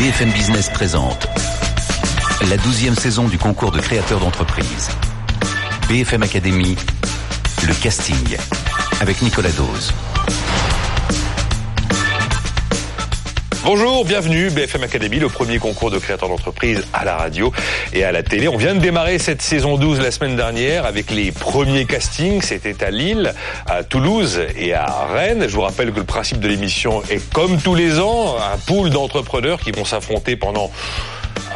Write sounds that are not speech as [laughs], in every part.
BFM Business présente la douzième saison du concours de créateurs d'entreprise. BFM Academy, le casting, avec Nicolas Dose. Bonjour, bienvenue BFM Academy, le premier concours de créateurs d'entreprise à la radio et à la télé. On vient de démarrer cette saison 12 la semaine dernière avec les premiers castings. C'était à Lille, à Toulouse et à Rennes. Je vous rappelle que le principe de l'émission est comme tous les ans, un pool d'entrepreneurs qui vont s'affronter pendant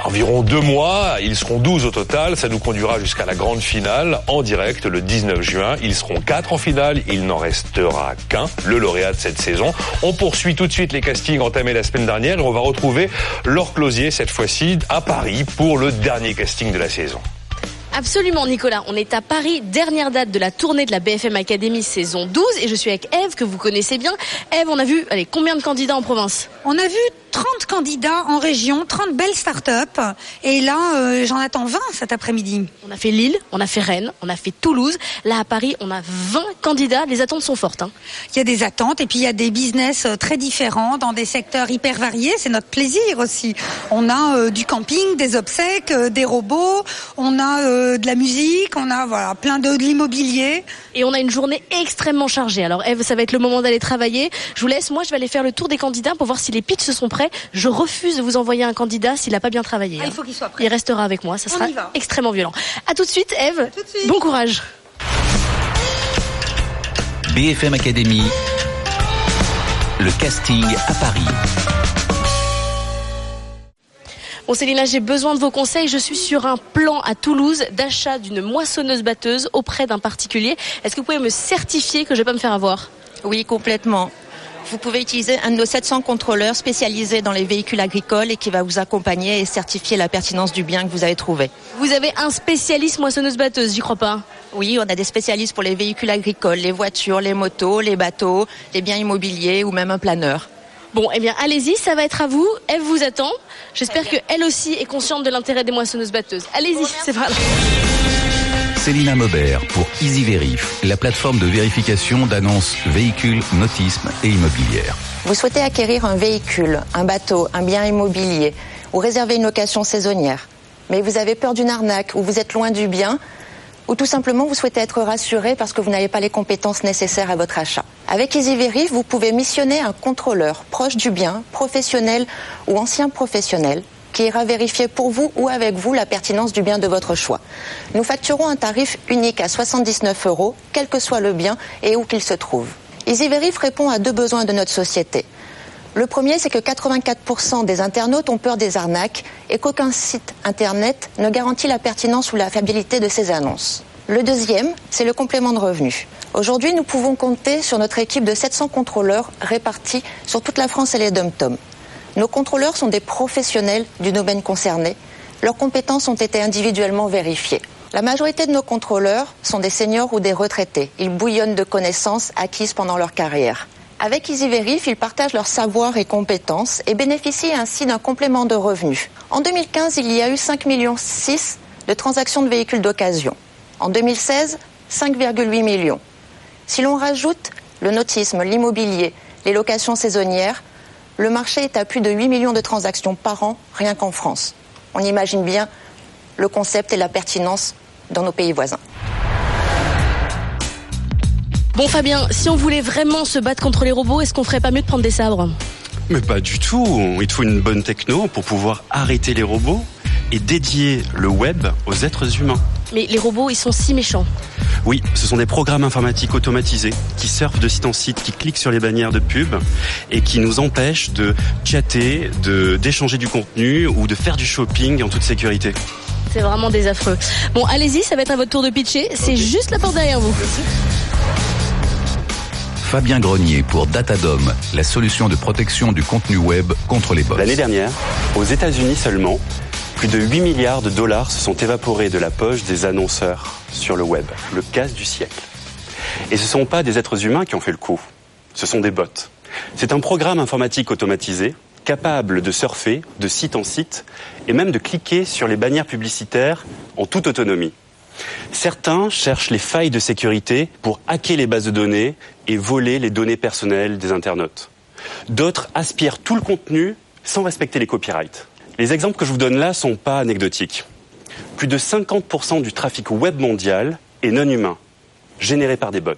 environ deux mois. Ils seront 12 au total. Ça nous conduira jusqu'à la grande finale en direct le 19 juin. Ils seront quatre en finale. Il n'en restera qu'un, le lauréat de cette saison. On poursuit tout de suite les castings entamés la semaine dernière on va retrouver Laure Closier cette fois-ci à Paris pour le dernier casting de la saison. Absolument Nicolas, on est à Paris, dernière date de la tournée de la BFM Academy saison 12 et je suis avec Eve que vous connaissez bien. Eve, on a vu allez, combien de candidats en province? On a vu 30 candidats en région, 30 belles start-up et là euh, j'en attends 20 cet après-midi. On a fait Lille, on a fait Rennes, on a fait Toulouse. Là à Paris, on a 20 candidats, les attentes sont fortes. Hein. Il y a des attentes et puis il y a des business euh, très différents dans des secteurs hyper variés, c'est notre plaisir aussi. On a euh, du camping, des obsèques, euh, des robots, on a euh, de la musique, on a voilà plein de, de l'immobilier. Et on a une journée extrêmement chargée. Alors Eve, ça va être le moment d'aller travailler. Je vous laisse, moi je vais aller faire le tour des candidats pour voir si les pitchs sont prêts. Je refuse de vous envoyer un candidat s'il n'a pas bien travaillé. Ah, il hein. faut qu'il soit prêt. Il restera avec moi, ça sera extrêmement violent. À tout de suite Eve, tout de suite. bon courage. BFM Academy, le casting à Paris. Bon Célina, j'ai besoin de vos conseils. Je suis sur un plan à Toulouse d'achat d'une moissonneuse-batteuse auprès d'un particulier. Est-ce que vous pouvez me certifier que je vais pas me faire avoir? Oui, complètement. Vous pouvez utiliser un de nos 700 contrôleurs spécialisés dans les véhicules agricoles et qui va vous accompagner et certifier la pertinence du bien que vous avez trouvé. Vous avez un spécialiste moissonneuse-batteuse, j'y crois pas. Oui, on a des spécialistes pour les véhicules agricoles, les voitures, les motos, les bateaux, les biens immobiliers ou même un planeur. Bon, eh bien, allez-y, ça va être à vous. Elle vous attend. J'espère qu'elle aussi est consciente de l'intérêt des moissonneuses-batteuses. Allez-y, c'est pas grave. Célina Maubert pour EasyVerif, la plateforme de vérification d'annonces véhicules, notismes et immobilières. Vous souhaitez acquérir un véhicule, un bateau, un bien immobilier ou réserver une location saisonnière, mais vous avez peur d'une arnaque ou vous êtes loin du bien ou tout simplement vous souhaitez être rassuré parce que vous n'avez pas les compétences nécessaires à votre achat. Avec EasyVerif, vous pouvez missionner un contrôleur proche du bien, professionnel ou ancien professionnel qui ira vérifier pour vous ou avec vous la pertinence du bien de votre choix. Nous facturons un tarif unique à 79 euros, quel que soit le bien et où qu'il se trouve. EasyVerif répond à deux besoins de notre société. Le premier, c'est que 84% des internautes ont peur des arnaques et qu'aucun site internet ne garantit la pertinence ou la fiabilité de ces annonces. Le deuxième, c'est le complément de revenus. Aujourd'hui, nous pouvons compter sur notre équipe de 700 contrôleurs répartis sur toute la France et les dom Nos contrôleurs sont des professionnels du domaine concerné. Leurs compétences ont été individuellement vérifiées. La majorité de nos contrôleurs sont des seniors ou des retraités. Ils bouillonnent de connaissances acquises pendant leur carrière. Avec EasyVerif, ils partagent leur savoir et compétences et bénéficient ainsi d'un complément de revenus. En 2015, il y a eu 5,6 millions de transactions de véhicules d'occasion. En 2016, 5,8 millions. Si l'on rajoute le nautisme, l'immobilier, les locations saisonnières, le marché est à plus de 8 millions de transactions par an, rien qu'en France. On imagine bien le concept et la pertinence dans nos pays voisins. Bon Fabien, si on voulait vraiment se battre contre les robots, est-ce qu'on ferait pas mieux de prendre des sabres? Mais pas du tout. Il te faut une bonne techno pour pouvoir arrêter les robots et dédier le web aux êtres humains. Mais les robots, ils sont si méchants. Oui, ce sont des programmes informatiques automatisés qui surfent de site en site, qui cliquent sur les bannières de pub et qui nous empêchent de chatter, de d'échanger du contenu ou de faire du shopping en toute sécurité. C'est vraiment des affreux. Bon, allez-y, ça va être à votre tour de pitcher. C'est juste la porte derrière vous. Fabien Grenier pour Datadom, la solution de protection du contenu web contre les bots. L'année dernière, aux États-Unis seulement, plus de 8 milliards de dollars se sont évaporés de la poche des annonceurs sur le web, le casse du siècle. Et ce ne sont pas des êtres humains qui ont fait le coup, ce sont des bots. C'est un programme informatique automatisé capable de surfer de site en site et même de cliquer sur les bannières publicitaires en toute autonomie. Certains cherchent les failles de sécurité pour hacker les bases de données et voler les données personnelles des internautes. D'autres aspirent tout le contenu sans respecter les copyrights. Les exemples que je vous donne là sont pas anecdotiques. Plus de 50% du trafic web mondial est non humain, généré par des bots.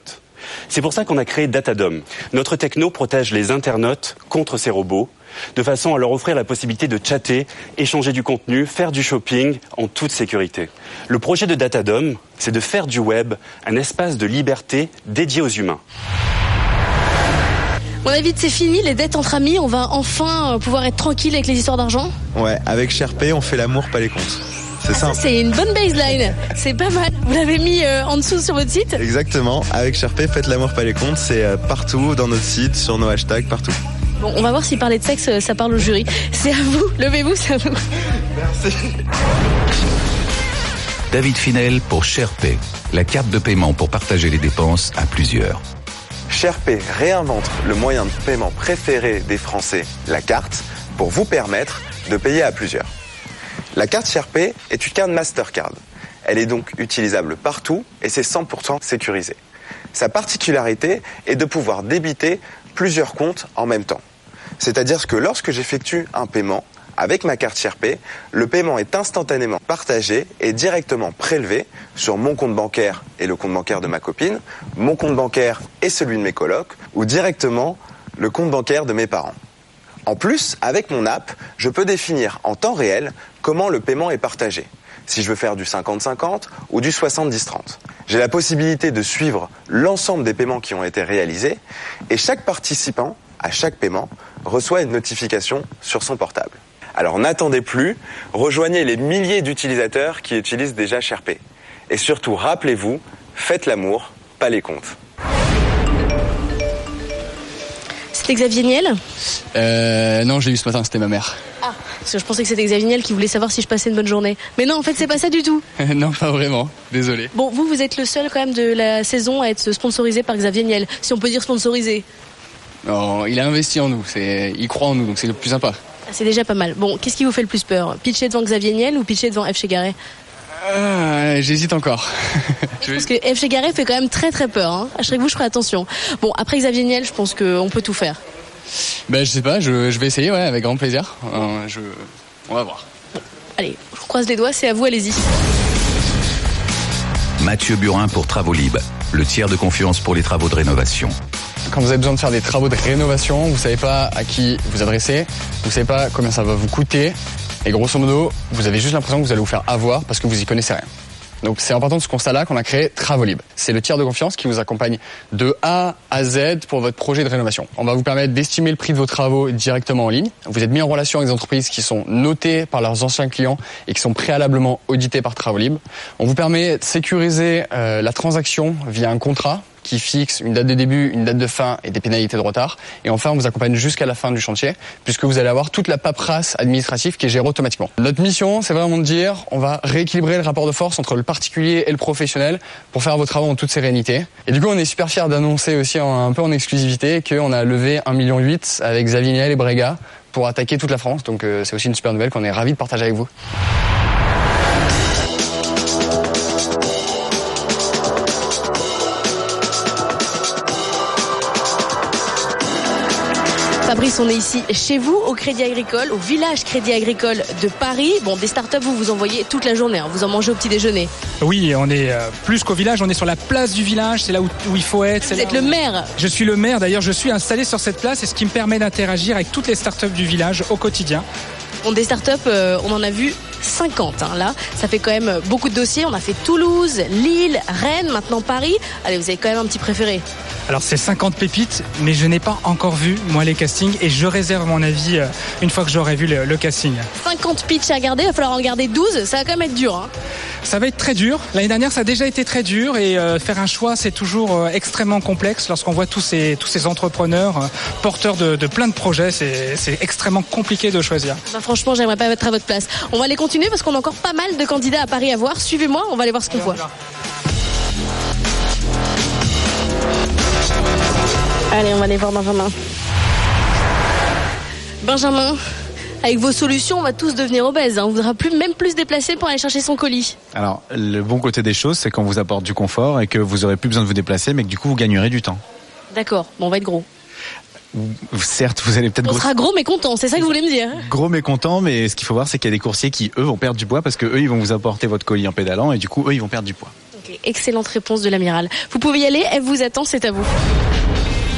C'est pour ça qu'on a créé Datadom. Notre techno protège les internautes contre ces robots, de façon à leur offrir la possibilité de chatter, échanger du contenu, faire du shopping en toute sécurité. Le projet de Datadom, c'est de faire du web un espace de liberté dédié aux humains. Mon avis, c'est fini, les dettes entre amis, on va enfin euh, pouvoir être tranquille avec les histoires d'argent Ouais, avec Sherpay, on fait l'amour, pas les comptes. C'est Ça, simple. c'est une bonne baseline. C'est pas mal. Vous l'avez mis euh, en dessous sur votre site Exactement. Avec Sherpay, faites l'amour, pas les comptes. C'est euh, partout, dans notre site, sur nos hashtags, partout. Bon, on va voir si parler de sexe, ça parle au jury. C'est à vous. Levez-vous, c'est à vous. David Finel pour SharePay, la carte de paiement pour partager les dépenses à plusieurs. SharePay réinvente le moyen de paiement préféré des Français, la carte, pour vous permettre de payer à plusieurs. La carte SharePay est une carte Mastercard. Elle est donc utilisable partout et c'est 100% sécurisé. Sa particularité est de pouvoir débiter plusieurs comptes en même temps. C'est-à-dire que lorsque j'effectue un paiement avec ma carte SharePay, le paiement est instantanément partagé et directement prélevé sur mon compte bancaire et le compte bancaire de ma copine, mon compte bancaire et celui de mes colocs, ou directement le compte bancaire de mes parents. En plus, avec mon app, je peux définir en temps réel comment le paiement est partagé. Si je veux faire du 50-50 ou du 70-30. J'ai la possibilité de suivre l'ensemble des paiements qui ont été réalisés et chaque participant, à chaque paiement, reçoit une notification sur son portable. Alors n'attendez plus, rejoignez les milliers d'utilisateurs qui utilisent déjà SharePay. Et surtout, rappelez-vous, faites l'amour, pas les comptes. C'était Xavier Niel? Euh, non, j'ai eu ce matin, c'était ma mère. Ah, parce que je pensais que c'était Xavier Niel qui voulait savoir si je passais une bonne journée. Mais non, en fait, c'est pas ça du tout. [laughs] non, pas vraiment. Désolé. Bon, vous, vous êtes le seul quand même de la saison à être sponsorisé par Xavier Niel, si on peut dire sponsorisé. Non, il a investi en nous. C'est, il croit en nous, donc c'est le plus sympa. Ah, C'est déjà pas mal. Bon, qu'est-ce qui vous fait le plus peur? Pitcher devant Xavier Niel ou pitcher devant F. Chegaray Ah, j'hésite encore. [laughs] Veux- Parce que F. Chegaray fait quand même très très peur. Hein. À chaque vous, je ferai attention. Bon, après Xavier Niel, je pense qu'on peut tout faire. Ben, je sais pas. Je, je vais essayer, ouais, avec grand plaisir. Euh, je, on va voir. Allez, je vous croise les doigts, c'est à vous, allez-y. Mathieu Burin pour Travolib, le tiers de confiance pour les travaux de rénovation. Quand vous avez besoin de faire des travaux de rénovation, vous savez pas à qui vous adresser, vous savez pas combien ça va vous coûter, et grosso modo, vous avez juste l'impression que vous allez vous faire avoir parce que vous y connaissez rien. Donc c'est important de ce constat-là qu'on a créé Travolib. C'est le tiers de confiance qui vous accompagne de A à Z pour votre projet de rénovation. On va vous permettre d'estimer le prix de vos travaux directement en ligne. Vous êtes mis en relation avec des entreprises qui sont notées par leurs anciens clients et qui sont préalablement auditées par Travolib. On vous permet de sécuriser euh, la transaction via un contrat qui fixe une date de début, une date de fin et des pénalités de retard. Et enfin, on vous accompagne jusqu'à la fin du chantier, puisque vous allez avoir toute la paperasse administrative qui est gérée automatiquement. Notre mission, c'est vraiment de dire, on va rééquilibrer le rapport de force entre le particulier et le professionnel pour faire vos travaux en toute sérénité. Et du coup, on est super fiers d'annoncer aussi un peu en exclusivité qu'on a levé 1,8 million avec Xavier et Brega pour attaquer toute la France. Donc euh, c'est aussi une super nouvelle qu'on est ravis de partager avec vous. On est ici chez vous, au Crédit Agricole, au village Crédit Agricole de Paris. Bon, des startups, vous vous envoyez toute la journée, hein. vous en mangez au petit déjeuner. Oui, on est euh, plus qu'au village, on est sur la place du village, c'est là où, où il faut être. Vous êtes le maire. Je suis le maire, d'ailleurs je suis installé sur cette place et ce qui me permet d'interagir avec toutes les startups du village au quotidien. Bon, des startups, euh, on en a vu 50 hein, là. Ça fait quand même beaucoup de dossiers. On a fait Toulouse, Lille, Rennes, maintenant Paris. Allez, vous avez quand même un petit préféré. Alors c'est 50 pépites, mais je n'ai pas encore vu moi les castings et je réserve mon avis euh, une fois que j'aurai vu le, le casting. 50 pitchs à garder, il va falloir en garder 12. Ça va quand même être dur. Hein. Ça va être très dur. L'année dernière ça a déjà été très dur et euh, faire un choix c'est toujours euh, extrêmement complexe lorsqu'on voit tous ces, tous ces entrepreneurs porteurs de, de plein de projets. C'est extrêmement compliqué de choisir. Enfin, franchement, j'aimerais pas être à votre place. On va aller continuer parce qu'on a encore pas mal de candidats à Paris à voir. Suivez-moi, on va aller voir ce qu'on voit. Allez, on va aller voir Benjamin. Benjamin, avec vos solutions, on va tous devenir obèses. hein. On voudra plus, même plus se déplacer pour aller chercher son colis. Alors, le bon côté des choses, c'est qu'on vous apporte du confort et que vous aurez plus besoin de vous déplacer, mais que du coup, vous gagnerez du temps. D'accord, bon, on va être gros. Certes, vous allez peut-être On gros, sera gros mais content, c'est ça que vous voulez me dire gros mécontents, mais ce qu'il faut voir, c'est qu'il y a des coursiers qui, eux, vont perdre du poids parce que eux, ils vont vous apporter votre colis en pédalant et du coup, eux, ils vont perdre du poids. Excellente réponse de l'amiral. Vous pouvez y aller, elle vous attend, c'est à vous.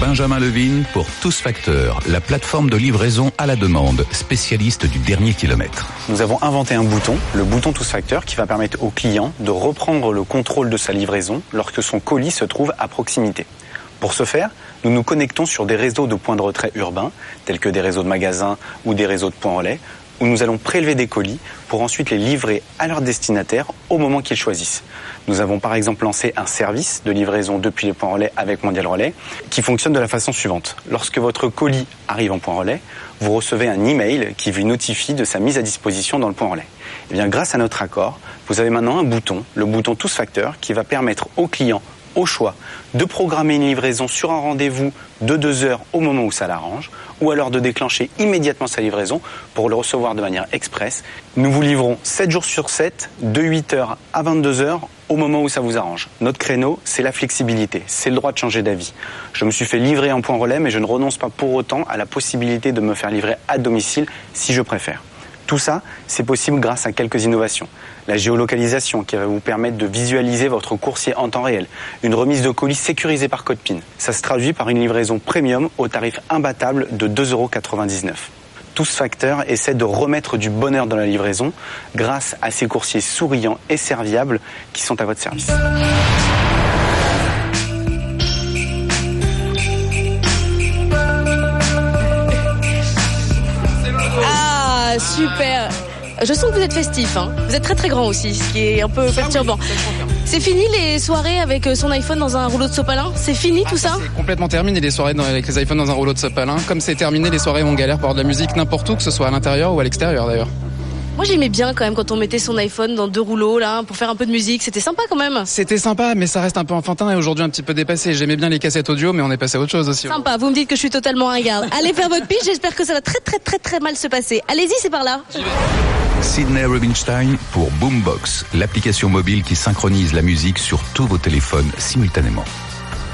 Benjamin Levine pour Tous Facteurs, la plateforme de livraison à la demande, spécialiste du dernier kilomètre. Nous avons inventé un bouton, le bouton Tous Facteurs, qui va permettre au client de reprendre le contrôle de sa livraison lorsque son colis se trouve à proximité. Pour ce faire, nous nous connectons sur des réseaux de points de retrait urbains, tels que des réseaux de magasins ou des réseaux de points relais, où nous allons prélever des colis pour ensuite les livrer à leur destinataire au moment qu'ils choisissent. Nous avons par exemple lancé un service de livraison depuis les points relais avec Mondial Relais qui fonctionne de la façon suivante. Lorsque votre colis arrive en point relais, vous recevez un email qui vous notifie de sa mise à disposition dans le point relais. Et bien, grâce à notre accord, vous avez maintenant un bouton, le bouton Tous Facteurs, qui va permettre au client au choix de programmer une livraison sur un rendez-vous de deux heures au moment où ça l'arrange, ou alors de déclencher immédiatement sa livraison pour le recevoir de manière express. Nous vous livrons 7 jours sur 7, de 8h à 22h, au moment où ça vous arrange. Notre créneau, c'est la flexibilité, c'est le droit de changer d'avis. Je me suis fait livrer en point relais, mais je ne renonce pas pour autant à la possibilité de me faire livrer à domicile si je préfère. Tout ça, c'est possible grâce à quelques innovations. La géolocalisation qui va vous permettre de visualiser votre coursier en temps réel. Une remise de colis sécurisée par code PIN. Ça se traduit par une livraison premium au tarif imbattable de 2,99 euros. Tous facteurs essaient de remettre du bonheur dans la livraison grâce à ces coursiers souriants et serviables qui sont à votre service. Ah, super je sens que vous êtes festif, hein. vous êtes très très grand aussi, ce qui est un peu perturbant. C'est fini les soirées avec euh, son iPhone dans un rouleau de sopalin? C'est fini tout ça C'est complètement terminé les soirées avec les iPhones dans un rouleau de sopalin. Comme c'est terminé les soirées où on galère pour avoir de la musique n'importe où, que ce soit à l'intérieur ou à l'extérieur d'ailleurs. Moi j'aimais bien quand même quand on mettait son iPhone dans deux rouleaux là pour faire un peu de musique, c'était sympa quand même. C'était sympa, mais ça reste un peu enfantin et aujourd'hui un petit peu dépassé. J'aimais bien les cassettes audio, mais on est passé à autre chose aussi. Sympa, vous me dites que je suis totalement ringarde. [laughs] Allez faire votre pitch, j'espère que ça va très très très très mal se passer. Allez-y, c'est par là. Sidney Rubinstein pour Boombox, l'application mobile qui synchronise la musique sur tous vos téléphones simultanément.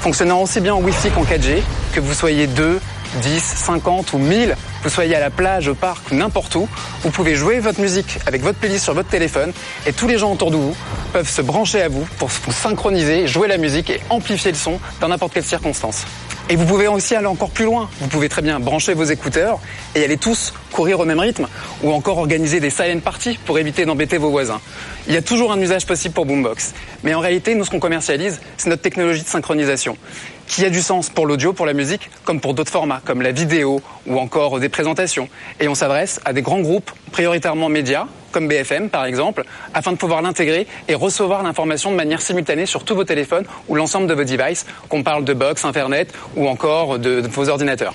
Fonctionnant aussi bien en Wi-Fi qu'en 4G, que vous soyez 2, 10, 50 ou 1000, vous soyez à la plage, au parc n'importe où, vous pouvez jouer votre musique avec votre playlist sur votre téléphone et tous les gens autour de vous peuvent se brancher à vous pour vous synchroniser, jouer la musique et amplifier le son dans n'importe quelle circonstance. Et vous pouvez aussi aller encore plus loin. Vous pouvez très bien brancher vos écouteurs et aller tous courir au même rythme ou encore organiser des silent parties pour éviter d'embêter vos voisins. Il y a toujours un usage possible pour Boombox. Mais en réalité, nous, ce qu'on commercialise, c'est notre technologie de synchronisation qui a du sens pour l'audio, pour la musique, comme pour d'autres formats, comme la vidéo ou encore des présentations. Et on s'adresse à des grands groupes, prioritairement médias, comme BFM par exemple, afin de pouvoir l'intégrer et recevoir l'information de manière simultanée sur tous vos téléphones ou l'ensemble de vos devices, qu'on parle de box, Internet ou encore de, de vos ordinateurs.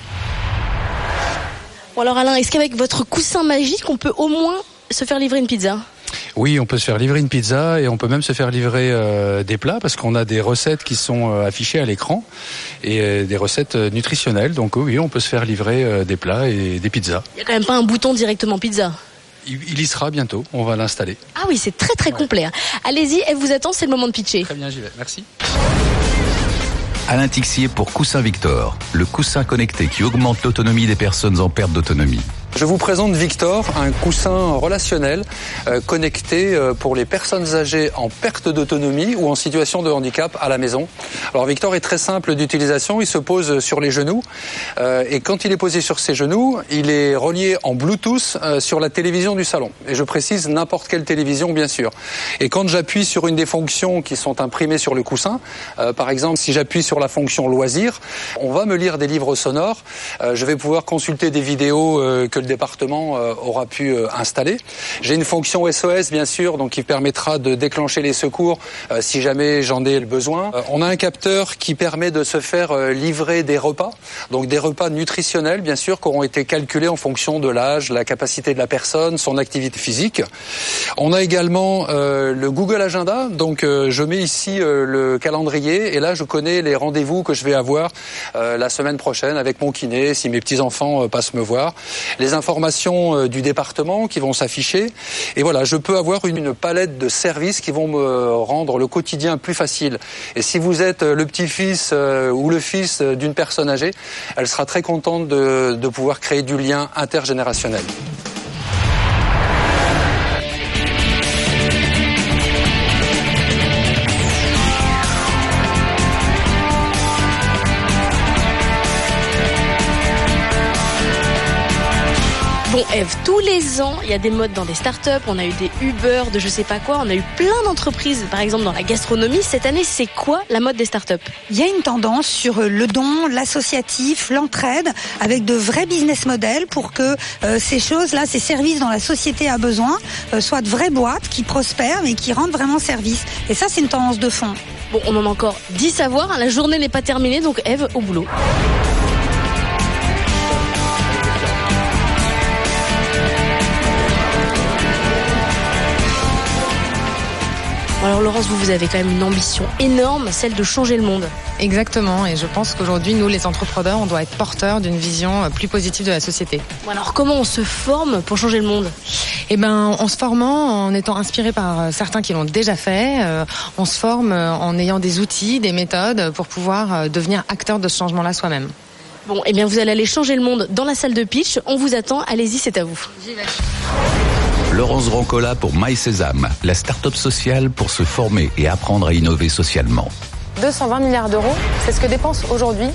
Bon alors Alain, est-ce qu'avec votre coussin magique, on peut au moins se faire livrer une pizza Oui, on peut se faire livrer une pizza et on peut même se faire livrer euh, des plats parce qu'on a des recettes qui sont euh, affichées à l'écran et euh, des recettes nutritionnelles. Donc oui, on peut se faire livrer euh, des plats et des pizzas. Il y a quand même pas un bouton directement pizza. Il, il y sera bientôt, on va l'installer. Ah oui, c'est très très complet. hein. Allez-y, elle vous attend, c'est le moment de pitcher. Très bien, j'y vais. Merci. Alain Tixier pour Coussin Victor, le coussin connecté qui augmente l'autonomie des personnes en perte d'autonomie. Je vous présente Victor, un coussin relationnel euh, connecté euh, pour les personnes âgées en perte d'autonomie ou en situation de handicap à la maison. Alors Victor est très simple d'utilisation, il se pose sur les genoux euh, et quand il est posé sur ses genoux, il est relié en Bluetooth sur la télévision du salon. Et je précise n'importe quelle télévision bien sûr. Et quand j'appuie sur une des fonctions qui sont imprimées sur le coussin, par exemple si j'appuie sur la fonction loisir, on va me lire des livres sonores, je vais pouvoir consulter des vidéos euh, le département euh, aura pu euh, installer. J'ai une fonction SOS bien sûr, donc qui permettra de déclencher les secours euh, si jamais j'en ai le besoin. On a un capteur qui permet de se faire livrer des repas, donc des repas nutritionnels bien sûr qui auront été calculés en fonction de l'âge, la capacité de la personne, son activité physique. On a également le Google Agenda, donc je mets ici le calendrier et là je connais les rendez-vous que je vais avoir la semaine prochaine avec mon kiné, si mes petits enfants passent me voir. Les les informations du département qui vont s'afficher. Et voilà, je peux avoir une, palette de services qui vont me rendre le quotidien plus facile. Et si vous êtes le petit-fils ou le fils d'une personne âgée, elle sera très contente de pouvoir créer du lien intergénérationnel. Bon, Eve, tous les ans, il y a des modes dans des startups. On a eu des Uber, de je sais pas quoi. On a eu plein d'entreprises, par exemple dans la gastronomie. Cette année, c'est quoi la mode des startups? Il y a une tendance sur le don, l'associatif, l'entraide, avec de vrais business models pour que euh, ces choses-là, ces services dont la société a besoin, euh, soient de vraies boîtes qui prospèrent et qui rendent vraiment service. Et ça, c'est une tendance de fond. Bon, on en a encore 10 à voir. La journée n'est pas terminée, donc Eve, au boulot. Alors Laurence, vous, vous avez quand même une ambition énorme, celle de changer le monde. Exactement, et je pense qu'aujourd'hui, nous, les entrepreneurs, on doit être porteurs d'une vision plus positive de la société. Bon, alors comment on se forme pour changer le monde? Eh ben, en se formant, en étant inspiré par certains qui l'ont déjà fait, euh, on se forme en ayant des outils, des méthodes pour pouvoir euh, devenir acteur de ce changement-là soi-même. Bon, eh bien, vous allez aller changer le monde dans la salle de pitch. On vous attend. Allez-y, c'est à vous. J'y vais. Laurence Rancola pour MySésame, la start-up sociale pour se former et apprendre à innover socialement. 220 milliards d'euros, c'est ce que dépensent aujourd'hui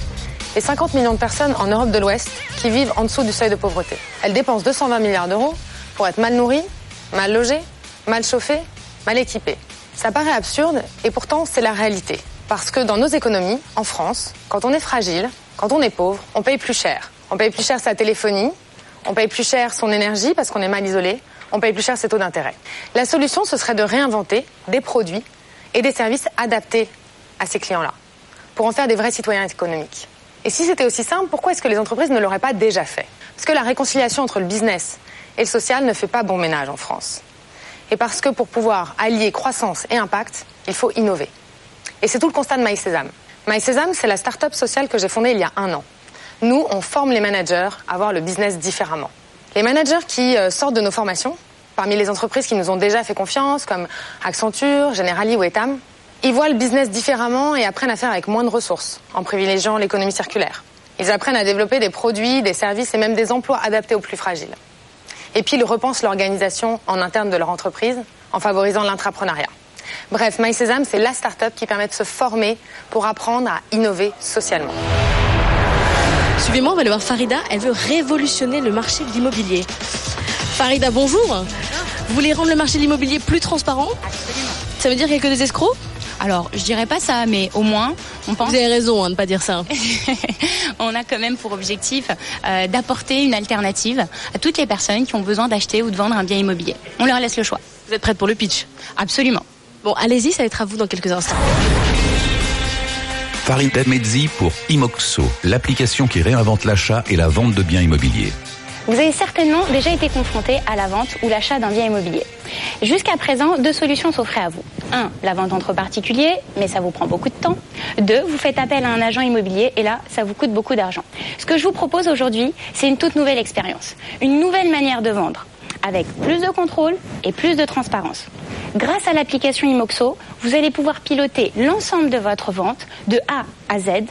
les 50 millions de personnes en Europe de l'Ouest qui vivent en dessous du seuil de pauvreté. Elles dépensent 220 milliards d'euros pour être mal nourries, mal logées, mal chauffées, mal équipées. Ça paraît absurde et pourtant c'est la réalité. Parce que dans nos économies, en France, quand on est fragile, quand on est pauvre, on paye plus cher. On paye plus cher sa téléphonie, on paye plus cher son énergie parce qu'on est mal isolé, on paye plus cher ses taux d'intérêt. La solution, ce serait de réinventer des produits et des services adaptés à ces clients-là, pour en faire des vrais citoyens économiques. Et si c'était aussi simple, pourquoi est-ce que les entreprises ne l'auraient pas déjà fait? Parce que la réconciliation entre le business et le social ne fait pas bon ménage en France. Et parce que pour pouvoir allier croissance et impact, il faut innover. Et c'est tout le constat de MySésame. MySésame, c'est la start-up sociale que j'ai fondée il y a un an. Nous, on forme les managers à voir le business différemment. Les managers qui euh, sortent de nos formations, parmi les entreprises qui nous ont déjà fait confiance, comme Accenture, Generali ou Etam, ils voient le business différemment et apprennent à faire avec moins de ressources, en privilégiant l'économie circulaire. Ils apprennent à développer des produits, des services et même des emplois adaptés aux plus fragiles. Et puis ils repensent l'organisation en interne de leur entreprise en favorisant l'intrapreneuriat. Bref, MySésame, c'est la start-up qui permet de se former pour apprendre à innover socialement. Suivez-moi, on va aller voir Farida. Elle veut révolutionner le marché de l'immobilier. Farida, bonjour. Vous voulez rendre le marché de l'immobilier plus transparent Absolument. Ça veut dire qu'il n'y a que des escrocs Alors, je dirais pas ça, mais au moins, on pense. Vous avez raison hein, de ne pas dire ça. [laughs] on a quand même pour objectif euh, d'apporter une alternative à toutes les personnes qui ont besoin d'acheter ou de vendre un bien immobilier. On leur laisse le choix. Vous êtes prête pour le pitch? Absolument. Bon, allez-y, ça va être à vous dans quelques instants. Farida Mezzi pour Imoxo, l'application qui réinvente l'achat et la vente de biens immobiliers. Vous avez certainement déjà été confronté à la vente ou l'achat d'un bien immobilier. Jusqu'à présent, deux solutions s'offraient à vous. Un, la vente entre particuliers, mais ça vous prend beaucoup de temps. Deux, vous faites appel à un agent immobilier et là, ça vous coûte beaucoup d'argent. Ce que je vous propose aujourd'hui, c'est une toute nouvelle expérience. Une nouvelle manière de vendre avec plus de contrôle et plus de transparence. Grâce à l'application Imoxo, vous allez pouvoir piloter l'ensemble de votre vente de A à Z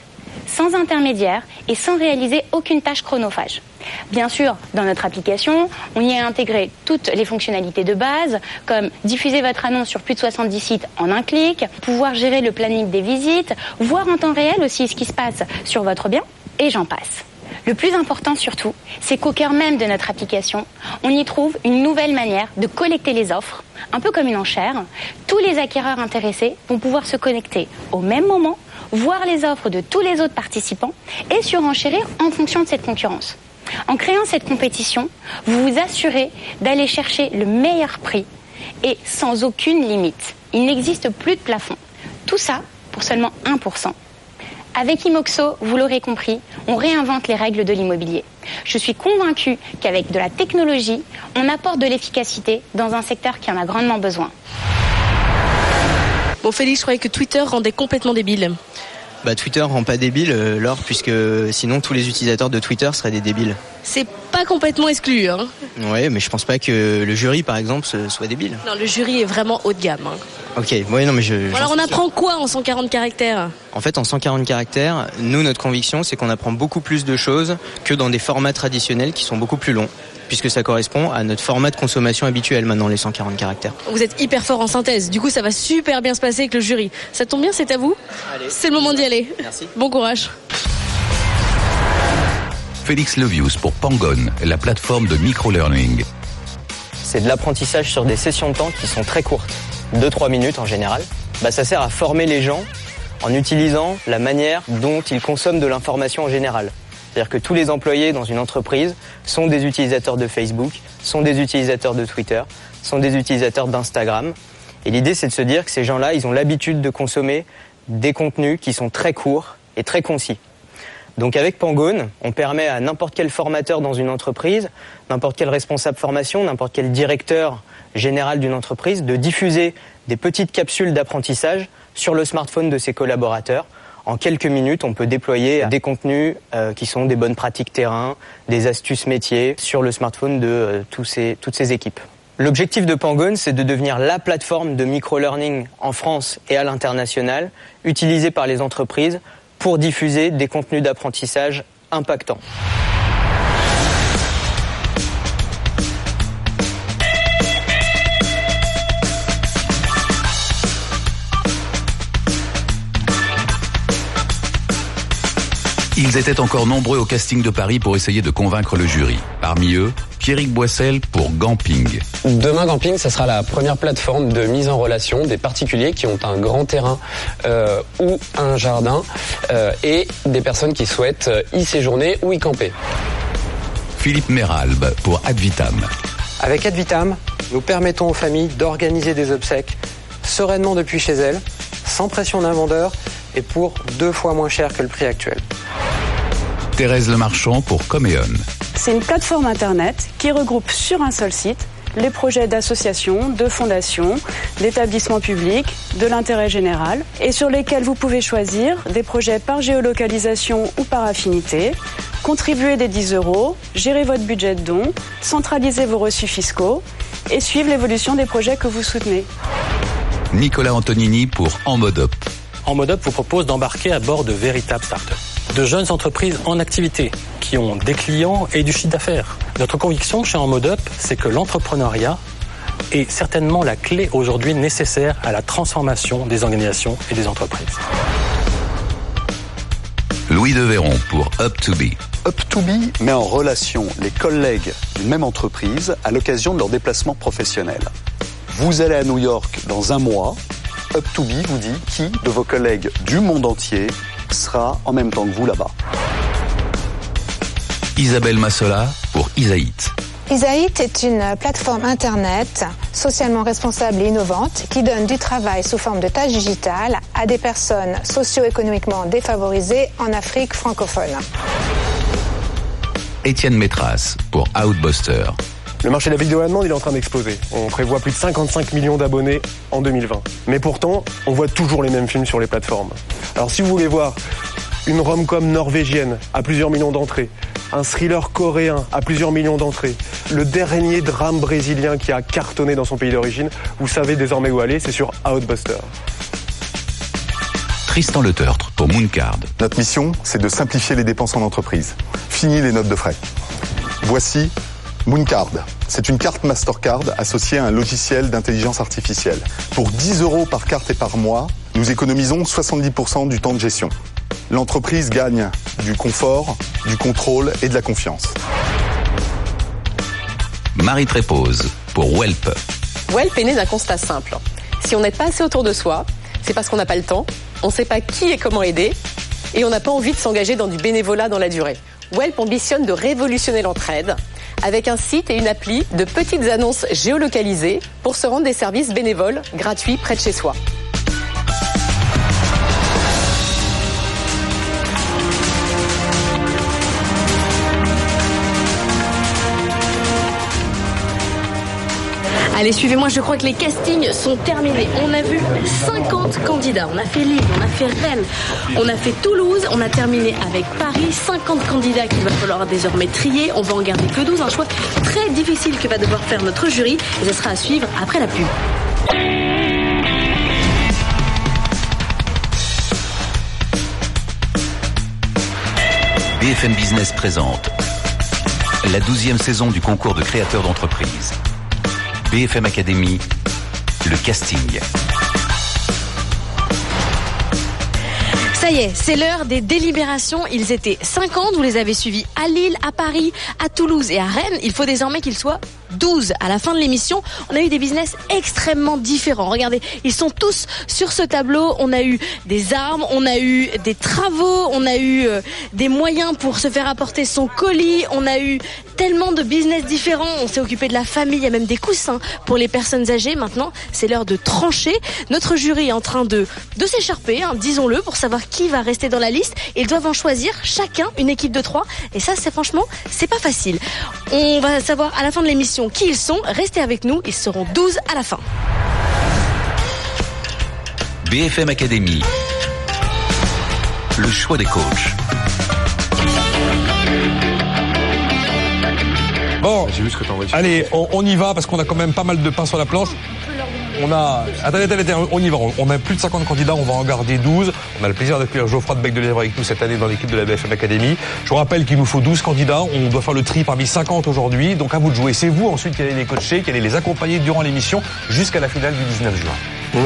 sans intermédiaire et sans réaliser aucune tâche chronophage. Bien sûr, dans notre application, on y a intégré toutes les fonctionnalités de base, comme diffuser votre annonce sur plus de 70 sites en un clic, pouvoir gérer le planning des visites, voir en temps réel aussi ce qui se passe sur votre bien, et j'en passe. Le plus important surtout, c'est qu'au cœur même de notre application, on y trouve une nouvelle manière de collecter les offres, un peu comme une enchère. Tous les acquéreurs intéressés vont pouvoir se connecter au même moment, voir les offres de tous les autres participants et surenchérir en fonction de cette concurrence. En créant cette compétition, vous vous assurez d'aller chercher le meilleur prix et sans aucune limite. Il n'existe plus de plafond. Tout ça pour seulement 1%. Avec Imoxo, vous l'aurez compris, on réinvente les règles de l'immobilier. Je suis convaincue qu'avec de la technologie, on apporte de l'efficacité dans un secteur qui en a grandement besoin. Bon, Félix, je croyais que Twitter rendait complètement débile. Bah, Twitter rend pas débile, euh, Laure, puisque sinon tous les utilisateurs de Twitter seraient des débiles. C'est pas complètement exclu. Hein. Ouais, mais je pense pas que le jury, par exemple, soit débile. Non, le jury est vraiment haut de gamme. hein. Ok, ouais, non, mais je. Bon, alors on apprend quoi en 140 caractères? En fait, en 140 caractères, nous, notre conviction, c'est qu'on apprend beaucoup plus de choses que dans des formats traditionnels qui sont beaucoup plus longs, puisque ça correspond à notre format de consommation habituel maintenant, les 140 caractères. Vous êtes hyper fort en synthèse. Du coup, ça va super bien se passer avec le jury. Ça tombe bien, c'est à vous. C'est le moment d'y aller. Merci. Bon courage. Félix Levius pour Pangone, la plateforme de micro-learning. C'est de l'apprentissage sur des sessions de temps qui sont très courtes, 2-3 minutes en général. Bah, ça sert à former les gens en utilisant la manière dont ils consomment de l'information en général. C'est-à-dire que tous les employés dans une entreprise sont des utilisateurs de Facebook, sont des utilisateurs de Twitter, sont des utilisateurs d'Instagram. Et l'idée, c'est de se dire que ces gens-là, ils ont l'habitude de consommer des contenus qui sont très courts et très concis. Donc avec Pangone, on permet à n'importe quel formateur dans une entreprise, n'importe quel responsable formation, n'importe quel directeur général d'une entreprise de diffuser des petites capsules d'apprentissage sur le smartphone de ses collaborateurs. En quelques minutes, on peut déployer des contenus euh, qui sont des bonnes pratiques terrain, des astuces métiers sur le smartphone de euh, toutes ces équipes. L'objectif de Pangone, c'est de devenir la plateforme de micro-learning en France et à l'international, utilisée par les entreprises pour diffuser des contenus d'apprentissage impactants. Ils étaient encore nombreux au casting de Paris pour essayer de convaincre le jury. Parmi eux, Pierrick Boissel pour Gamping. Demain Camping, ce sera la première plateforme de mise en relation des particuliers qui ont un grand terrain euh, ou un jardin euh, et des personnes qui souhaitent euh, y séjourner ou y camper. Philippe Méralbe pour Advitam. Avec Advitam, nous permettons aux familles d'organiser des obsèques sereinement depuis chez elles, sans pression d'un vendeur et pour deux fois moins cher que le prix actuel. Thérèse Lemarchand pour Coméon. C'est une plateforme Internet qui regroupe sur un seul site les projets d'associations, de fondations, d'établissements publics, de l'intérêt général, et sur lesquels vous pouvez choisir des projets par géolocalisation ou par affinité, contribuer des 10 euros, gérer votre budget de dons, centraliser vos reçus fiscaux et suivre l'évolution des projets que vous soutenez. Nicolas Antonini pour En Mode Up. En mode up vous propose d'embarquer à bord de véritables startups, de jeunes entreprises en activité qui ont des clients et du chiffre d'affaires. Notre conviction chez En mode up, c'est que l'entrepreneuriat est certainement la clé aujourd'hui nécessaire à la transformation des organisations et des entreprises. Louis Devéron pour Up to Be. Up2Be met en relation les collègues d'une même entreprise à l'occasion de leur déplacement professionnel. Vous allez à New York dans un mois. Up2Be vous dit qui de vos collègues du monde entier sera en même temps que vous là-bas. Isabelle Massola pour Isaït. Isaït est une plateforme Internet socialement responsable et innovante qui donne du travail sous forme de tâches digitales à des personnes socio-économiquement défavorisées en Afrique francophone. Étienne Métras pour Outbuster. Le marché de la vidéo à demande, il est en train d'exploser. On prévoit plus de 55 millions d'abonnés en 2020. Mais pourtant, on voit toujours les mêmes films sur les plateformes. Alors si vous voulez voir une rom-com norvégienne à plusieurs millions d'entrées, un thriller coréen à plusieurs millions d'entrées, le dernier drame brésilien qui a cartonné dans son pays d'origine, vous savez désormais où aller, c'est sur Outbuster. Tristan Le Tertre pour Mooncard. Notre mission, c'est de simplifier les dépenses en entreprise. Fini les notes de frais. Voici Mooncard. C'est une carte Mastercard associée à un logiciel d'intelligence artificielle. Pour 10 euros par carte et par mois, nous économisons 70% du temps de gestion. L'entreprise gagne du confort, du contrôle et de la confiance. Marie Trépose pour Welp. Welp est né d'un constat simple. Si on n'aide pas assez autour de soi, c'est parce qu'on n'a pas le temps, on ne sait pas qui et comment aider, et on n'a pas envie de s'engager dans du bénévolat dans la durée. Welp ambitionne de révolutionner l'entraide avec un site et une appli de petites annonces géolocalisées pour se rendre des services bénévoles gratuits près de chez soi. Allez, suivez-moi, je crois que les castings sont terminés. On a vu 50 candidats. On a fait Lille, on a fait Rennes, on a fait Toulouse, on a terminé avec Paris. 50 candidats qu'il va falloir désormais trier. On va en garder que 12. Un choix très difficile que va devoir faire notre jury. Et ce sera à suivre après la pub. BFM Business présente la douzième saison du concours de créateurs d'entreprise. BFM Academy, le casting. Ça y est, c'est l'heure des délibérations. Ils étaient 50, vous les avez suivis à Lille, à Paris, à Toulouse et à Rennes. Il faut désormais qu'ils soient 12 à la fin de l'émission. On a eu des business extrêmement différents. Regardez, ils sont tous sur ce tableau. On a eu des armes, on a eu des travaux, on a eu euh, des moyens pour se faire apporter son colis, on a eu tellement de business différents. On s'est occupé de la famille, il y a même des coussins pour les personnes âgées. Maintenant, c'est l'heure de trancher. Notre jury est en train de, de s'écharper, hein, disons-le, pour savoir qui va rester dans la liste. Ils doivent en choisir chacun une équipe de trois. Et ça, c'est franchement, c'est pas facile. On va savoir à la fin de l'émission qui ils sont. Restez avec nous, ils seront 12 à la fin. BFM Academy, le choix des coachs. Bon, allez, on, on y va parce qu'on a quand même pas mal de pain sur la planche. On a. Attendez, attendez, on y va. On a plus de 50 candidats, on va en garder 12. On a le plaisir d'accueillir Geoffroy de Bec de Lièvre avec nous cette année dans l'équipe de la BFM Academy. Je vous rappelle qu'il nous faut 12 candidats. On doit faire le tri parmi 50 aujourd'hui. Donc à vous de jouer. C'est vous ensuite qui allez les coacher, qui allez les accompagner durant l'émission jusqu'à la finale du 19 juin.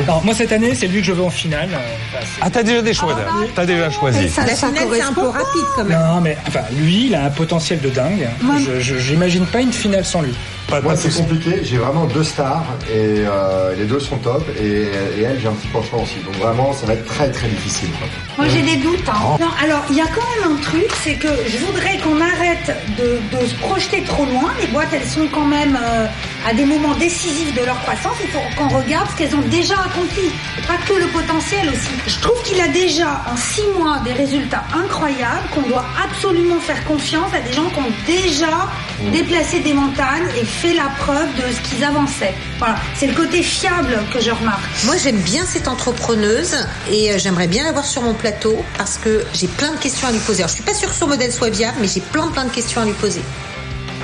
Alors, moi cette année, c'est lui que je veux en finale. Euh, bah, Ah, t'as déjà des choix, là. T'as déjà choisi. La finale, c'est un peu rapide quand même. Non, mais enfin, lui, il a un potentiel de dingue. Je- je- J'imagine pas une finale sans lui. Moi, c'est compliqué. J'ai vraiment deux stars et euh, les deux sont top. Et, et elle, j'ai un petit penchant aussi. Donc vraiment, ça va être très très difficile. Moi j'ai des doutes. hein. Non, alors il y a quand même un truc, c'est que je voudrais qu'on arrête de, de se projeter trop loin. Les boîtes, elles sont quand même euh, à des moments décisifs de leur croissance. Il faut qu'on regarde ce qu'elles ont déjà accompli, pas que le potentiel aussi. Je trouve qu'il a déjà en six mois des résultats incroyables, qu'on doit absolument faire confiance à des gens qui ont déjà Mm. déplacé des montagnes et fait la preuve de ce qu'ils avançaient. Voilà, c'est le côté fiable que je remarque. Moi, j'aime bien cette entrepreneuse et euh, j'aimerais bien la voir sur mon plateau parce que j'ai plein de questions à lui poser. Alors, je suis pas sûre que son modèle soit viable, mais j'ai plein plein de questions à lui poser.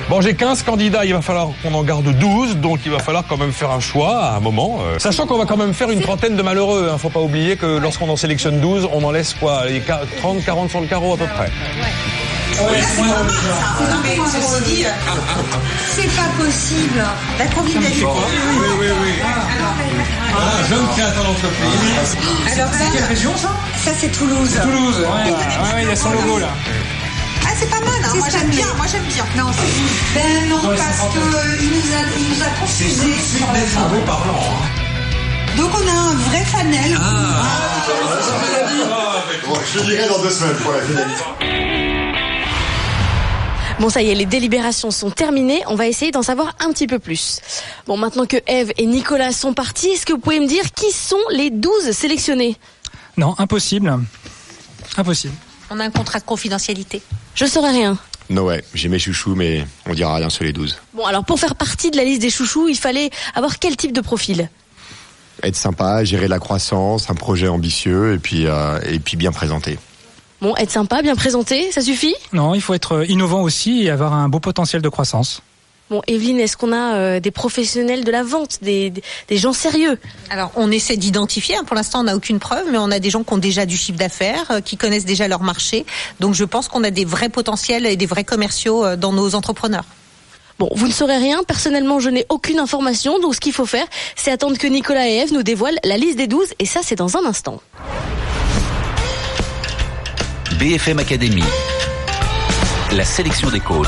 Bon, j'ai 15 candidats, il va falloir qu'on en garde 12, donc il va falloir quand même faire un choix à un moment. euh, sachant qu'on va quand même faire une trentaine de malheureux, hein. faut pas oublier que lorsqu'on en sélectionne 12, on en laisse quoi, les 30, 40 sur le carreau à peu près. C'est pas possible. La convivialité. Oui, oui, oui. Voilà, jeune créateur d'entreprise. Alors, ça, Quelle région ça ça c'est Toulouse. C'est Toulouse, ouais, ouais, ouais, il a son logo là. Ah, c'est pas mal, hein. C'est moi j'aime bien. moi j'aime bien. Non, c'est Ben non, Ouais, parce c'est qu'il nous, a, il nous a confusé sur la fin. parlant. Donc on a un vrai fanel. Bon, je te dirai dans deux semaines pour la finalité. Bon, ça y est, les délibérations sont terminées. On va essayer d'en savoir un petit peu plus. Bon, maintenant que Eve et Nicolas sont partis, est-ce que vous pouvez me dire qui sont les 12 sélectionnés? Non, impossible. Impossible. On a un contrat de confidentialité. Je saurais rien. Non, ouais, j'ai mes chouchous, mais on dira rien sur les 12. Bon, alors pour faire partie de la liste des chouchous, il fallait avoir quel type de profil? Être sympa, gérer la croissance, un projet ambitieux et puis, euh, et puis bien présenté. Bon, être sympa, bien présenté, ça suffit Non, il faut être innovant aussi et avoir un beau potentiel de croissance. Bon, Evelyne, est-ce qu'on a euh, des professionnels de la vente, des, gens sérieux? Alors, on essaie d'identifier. hein. Pour l'instant, on n'a aucune preuve, mais on a des gens qui ont déjà du chiffre d'affaires, euh, qui connaissent déjà leur marché. Donc, je pense qu'on a des vrais potentiels et des vrais commerciaux euh, dans nos entrepreneurs. Bon, vous ne saurez rien. Personnellement, je n'ai aucune information. Donc, ce qu'il faut faire, c'est attendre que Nicolas et Eve nous dévoilent la liste des 12. Et ça, c'est dans un instant. BFM Academy, la sélection des coachs.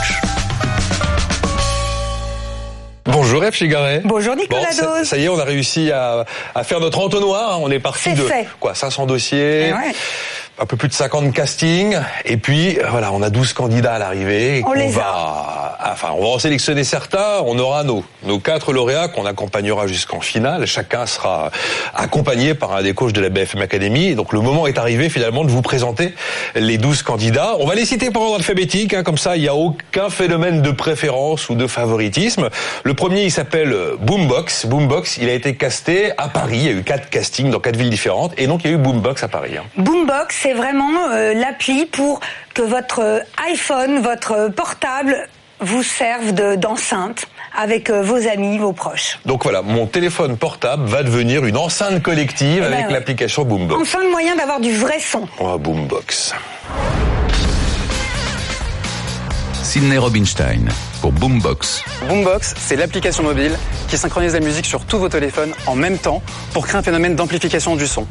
Bonjour F. Chigaret. Bonjour Nicolas ça, Dose. ça y est, on a réussi à, à faire notre entonnoir. hein. On est parti C'est de fait. quoi 500 dossiers. Ouais. Un peu plus de 50 castings. Et puis, voilà, on a 12 candidats à l'arrivée. On les va, enfin, on va en sélectionner certains. On aura nos, nos quatre lauréats qu'on accompagnera jusqu'en finale. Chacun sera accompagné par un des coachs de la BFM Academy. donc, le moment est arrivé, finalement, de vous présenter les 12 candidats. On va les citer par ordre alphabétique. Hein, comme ça, il n'y a aucun phénomène de préférence ou de favoritisme. Le premier, il s'appelle Boombox. Boombox, il a été casté à Paris. Il y a eu quatre castings dans quatre villes différentes. Et donc, il y a eu Boombox à Paris. Hein. Boombox, c'est vraiment euh, l'appli pour que votre euh, iPhone, votre portable vous serve d'enceinte avec euh, vos amis, vos proches. Donc voilà, mon téléphone portable va devenir une enceinte collective Eh ben avec ouais. l'application Boombox. Enfin le moyen d'avoir du vrai son. Oh, Boombox. Sidney Robinstein pour Boombox. Boombox, c'est l'application mobile qui synchronise la musique sur tous vos téléphones en même temps pour créer un phénomène d'amplification du son.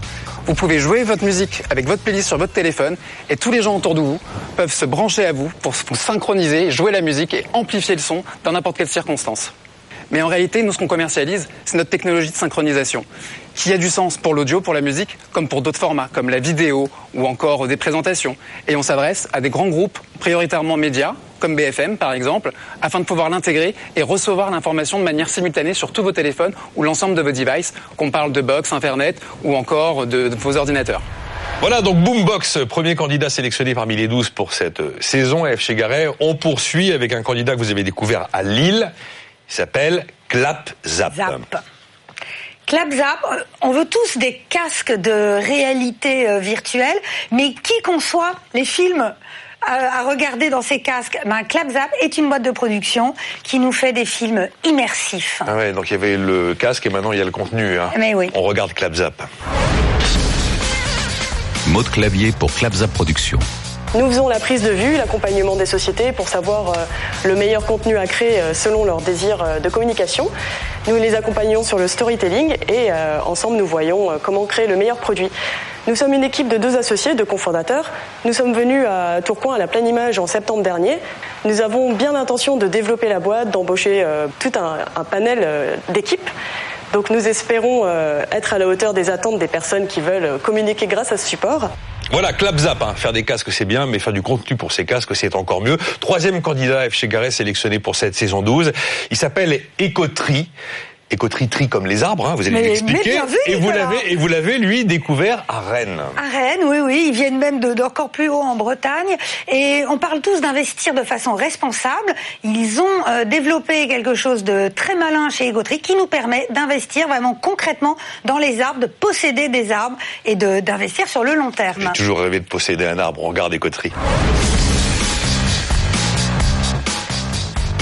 Vous pouvez jouer votre musique avec votre playlist sur votre téléphone et tous les gens autour de vous peuvent se brancher à vous pour pour synchroniser, jouer la musique et amplifier le son dans n'importe quelle circonstance. Mais en réalité, nous, ce qu'on commercialise, c'est notre technologie de synchronisation, qui a du sens pour l'audio, pour la musique, comme pour d'autres formats, comme la vidéo ou encore des présentations. Et on s'adresse à des grands groupes, prioritairement médias, comme BFM par exemple, afin de pouvoir l'intégrer et recevoir l'information de manière simultanée sur tous vos téléphones ou l'ensemble de vos devices, qu'on parle de box, Internet ou encore de, de vos ordinateurs. Voilà donc Boombox, premier candidat sélectionné parmi les 12 pour cette euh, saison F chez Garet. On poursuit avec un candidat que vous avez découvert à Lille. Il s'appelle Clap Zap. Clap Zap, euh, on veut tous des casques de réalité euh, virtuelle, mais qui conçoit les films euh, à regarder dans ces casques? Ben, Clap Zap est une boîte de production qui nous fait des films immersifs. Ah ouais, donc il y avait le casque et maintenant il y a le contenu. hein. Mais oui. On regarde Clap Zap. Mode clavier pour Clapzap Productions. Nous faisons la prise de vue, l'accompagnement des sociétés pour savoir euh, le meilleur contenu à créer euh, selon leurs désirs euh, de communication. Nous les accompagnons sur le storytelling et ensemble nous voyons comment créer le meilleur produit. Nous sommes une équipe de deux associés, de cofondateurs. Nous sommes venus à Tourcoing à la pleine image en septembre dernier. Nous avons bien l'intention de développer la boîte, d'embaucher tout un, panel d'équipes. Donc nous espérons être à la hauteur des attentes des personnes qui veulent communiquer grâce à ce support. Voilà, Clap Zap, hein. faire des casques c'est bien, mais faire du contenu pour ces casques c'est encore mieux. Troisième candidat F chez Garet sélectionné pour cette saison 12, il s'appelle Écoterie. Tri comme les arbres, hein, vous allez l'expliquer. et vous l'avez, et vous l'avez lui découvert à Rennes. À Rennes, oui, oui, ils viennent même de- d'encore plus haut en Bretagne. Et on parle tous d'investir de façon responsable. Ils ont euh, développé quelque chose de très malin chez Egotree qui nous permet d'investir vraiment concrètement dans les arbres, de posséder des arbres et d'investir sur le long terme. J'ai toujours rêvé de posséder un arbre. On regarde Écoterie.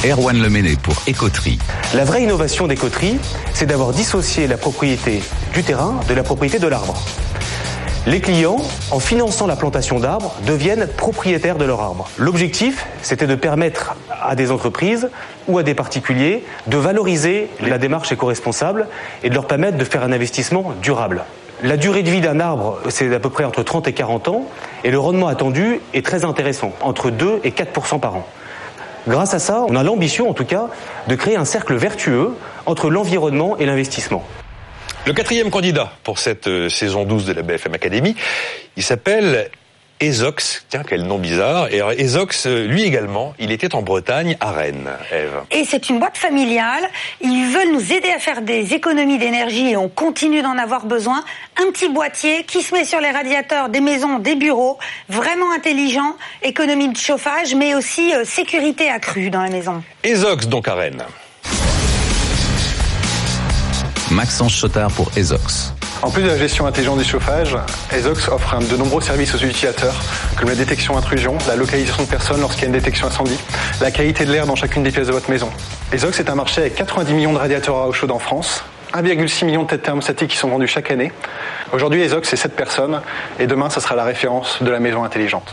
Erwan Lemené pour Écoterie. La vraie innovation des coteries, c'est d'avoir dissocié la propriété du terrain de la propriété de l'arbre. Les clients, en finançant la plantation d'arbres, deviennent propriétaires de leur arbre. L'objectif, c'était de permettre à des entreprises ou à des particuliers de valoriser la démarche éco-responsable et de leur permettre de faire un investissement durable. La durée de vie d'un arbre, c'est à peu près entre 30 et 40 ans, et le rendement attendu est très intéressant, entre 2 et 4% par an. Grâce à ça, on a l'ambition, en tout cas, de créer un cercle vertueux entre l'environnement et l'investissement. Le quatrième candidat pour cette euh, saison 12 de la BFM Academy, il s'appelle Ezox. Tiens, quel nom bizarre. Et alors, Ezox, euh, lui également, il était en Bretagne, à Rennes, Eve. Et c'est une boîte familiale. Ils veulent nous aider à faire des économies d'énergie et on continue d'en avoir besoin. Un petit boîtier qui se met sur les radiateurs des maisons, des bureaux, vraiment intelligent, économie de chauffage, mais aussi euh, sécurité accrue dans la maison. Ezox, donc à Rennes. Maxence Chotard pour Ezox. En plus de la gestion intelligente du chauffage, Ezox offre de nombreux services aux utilisateurs, comme la détection intrusion, la localisation de personnes lorsqu'il y a une détection incendie, la qualité de l'air dans chacune des pièces de votre maison. Ezox est un marché avec 90 millions de radiateurs à eau chaude en France, 1,6 million de têtes thermostatiques qui sont vendues chaque année. Aujourd'hui, Ezox, c'est 7 personnes, et demain, ça sera la référence de la maison intelligente.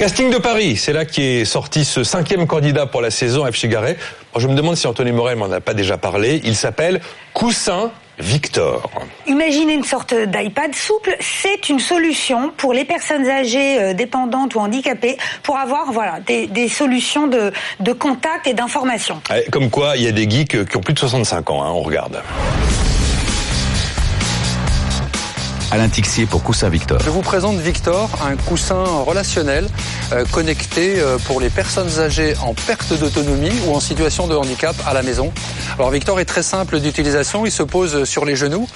Casting de Paris, c'est là qui est sorti ce cinquième candidat pour la saison F chez Garet. Moi, je me demande si Anthony Morel m'en a pas déjà parlé. Il s'appelle Coussin Victor. Imaginez une sorte d'iPad souple, c'est une solution pour les personnes âgées, euh, dépendantes ou handicapées, pour avoir voilà des, des solutions de, de contact et d'information. Comme quoi, il y a des geeks qui ont plus de 65 ans, hein, on regarde. Alain Tixier pour Coussin Victor. Je vous présente Victor, un coussin relationnel euh, connecté euh, pour les personnes âgées en perte d'autonomie ou en situation de handicap à la maison. Alors Victor est très simple d'utilisation, il se pose sur les genoux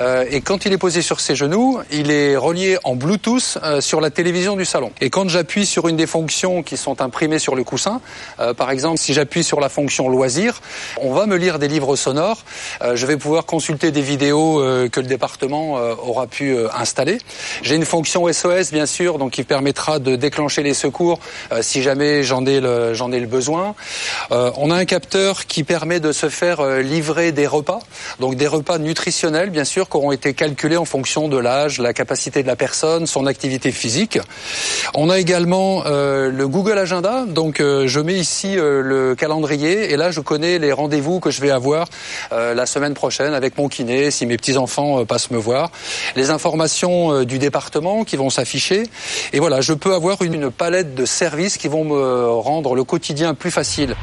euh, et quand il est posé sur ses genoux, il est relié en Bluetooth sur la télévision du salon. Et quand j'appuie sur une des fonctions qui sont imprimées sur le coussin, par exemple si j'appuie sur la fonction loisir, on va me lire des livres sonores, je vais pouvoir consulter des vidéos que le département aura pu euh, installer. J'ai une fonction SOS bien sûr, donc qui permettra de déclencher les secours euh, si jamais j'en ai le besoin. Euh, on a un capteur qui permet de se faire livrer des repas, donc des repas nutritionnels bien sûr qui auront été calculés en fonction de l'âge, la capacité de la personne, son activité physique. On a également le Google Agenda, donc je mets ici le calendrier et là je connais les rendez-vous que je vais avoir la semaine prochaine avec mon kiné si mes petits enfants passent me voir. Les informations euh, du département qui vont s'afficher. Et voilà, je peux avoir une palette de services qui vont me rendre le quotidien plus facile.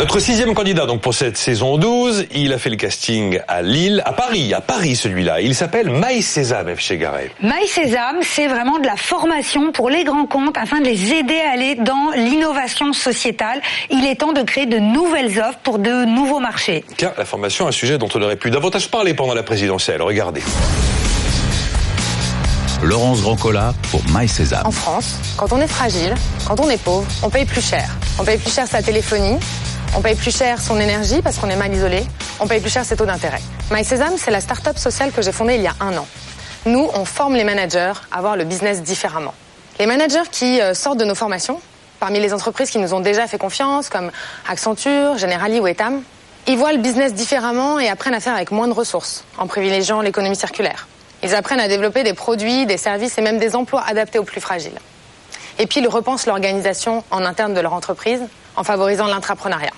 Notre sixième candidat donc pour cette saison 12, il a fait le casting à Lille, à Paris, à Paris celui-là. Il s'appelle Maï Sésame, F. Chegaray. Maï Sésame, c'est vraiment de la formation pour les grands comptes afin de les aider à aller dans l'innovation sociétale. Il est temps de créer de nouvelles offres pour de nouveaux marchés. Car la formation, un sujet dont on aurait pu davantage parler pendant la présidentielle. Regardez. Laurence Grandcola pour My. En France, quand on est fragile, quand on est pauvre, on paye plus cher. On paye plus cher sa téléphonie, on paye plus cher son énergie parce qu'on est mal isolé, on paye plus cher ses taux d'intérêt. My c'est la start-up sociale que j'ai fondée il y a un an. Nous, on forme les managers à voir le business différemment. Les managers qui euh, sortent de nos formations, parmi les entreprises qui nous ont déjà fait confiance, comme Accenture, Generali ou Etam, ils voient le business différemment et apprennent à faire avec moins de ressources, en privilégiant l'économie circulaire. Ils apprennent à développer des produits, des services et même des emplois adaptés aux plus fragiles. Et puis ils repensent l'organisation en interne de leur entreprise en favorisant l'intrapreneuriat.